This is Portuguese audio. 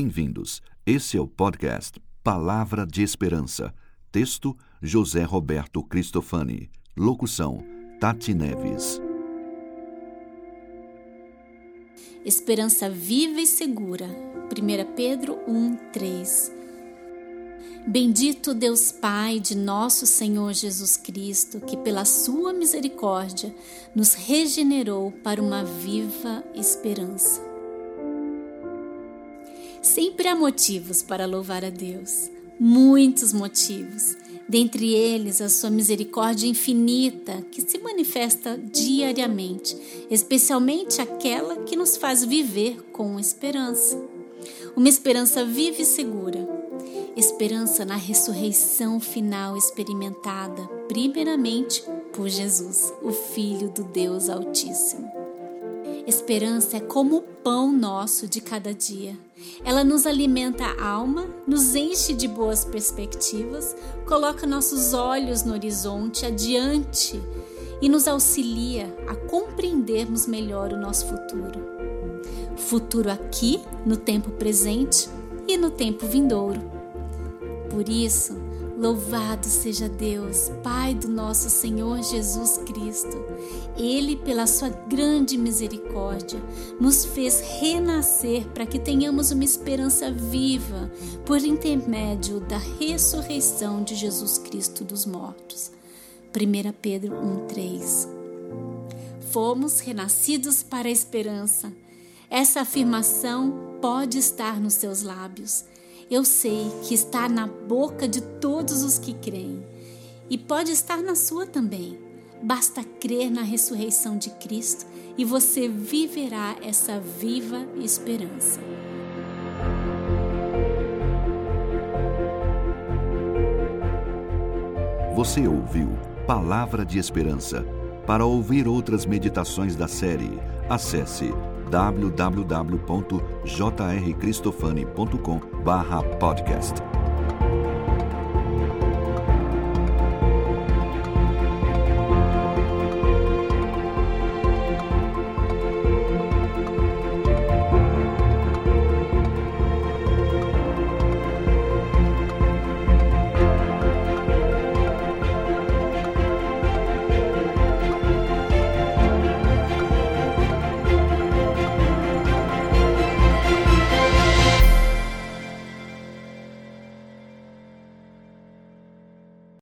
Bem-vindos. Esse é o podcast Palavra de Esperança. Texto: José Roberto Cristofani. Locução: Tati Neves. Esperança viva e segura. 1 Pedro 1, 3. Bendito Deus Pai de nosso Senhor Jesus Cristo, que pela sua misericórdia nos regenerou para uma viva esperança. Sempre há motivos para louvar a Deus, muitos motivos. Dentre eles, a sua misericórdia infinita, que se manifesta diariamente, especialmente aquela que nos faz viver com esperança. Uma esperança viva e segura esperança na ressurreição final experimentada, primeiramente por Jesus, o Filho do Deus Altíssimo. Esperança é como o pão nosso de cada dia. Ela nos alimenta a alma, nos enche de boas perspectivas, coloca nossos olhos no horizonte adiante e nos auxilia a compreendermos melhor o nosso futuro. Futuro aqui, no tempo presente e no tempo vindouro por isso, louvado seja Deus, Pai do nosso Senhor Jesus Cristo. Ele, pela sua grande misericórdia, nos fez renascer para que tenhamos uma esperança viva por intermédio da ressurreição de Jesus Cristo dos mortos. 1 Pedro 1:3. Fomos renascidos para a esperança. Essa afirmação pode estar nos seus lábios eu sei que está na boca de todos os que creem e pode estar na sua também. Basta crer na ressurreição de Cristo e você viverá essa viva esperança. Você ouviu Palavra de Esperança. Para ouvir outras meditações da série, acesse www.jrcristofani.com/podcast.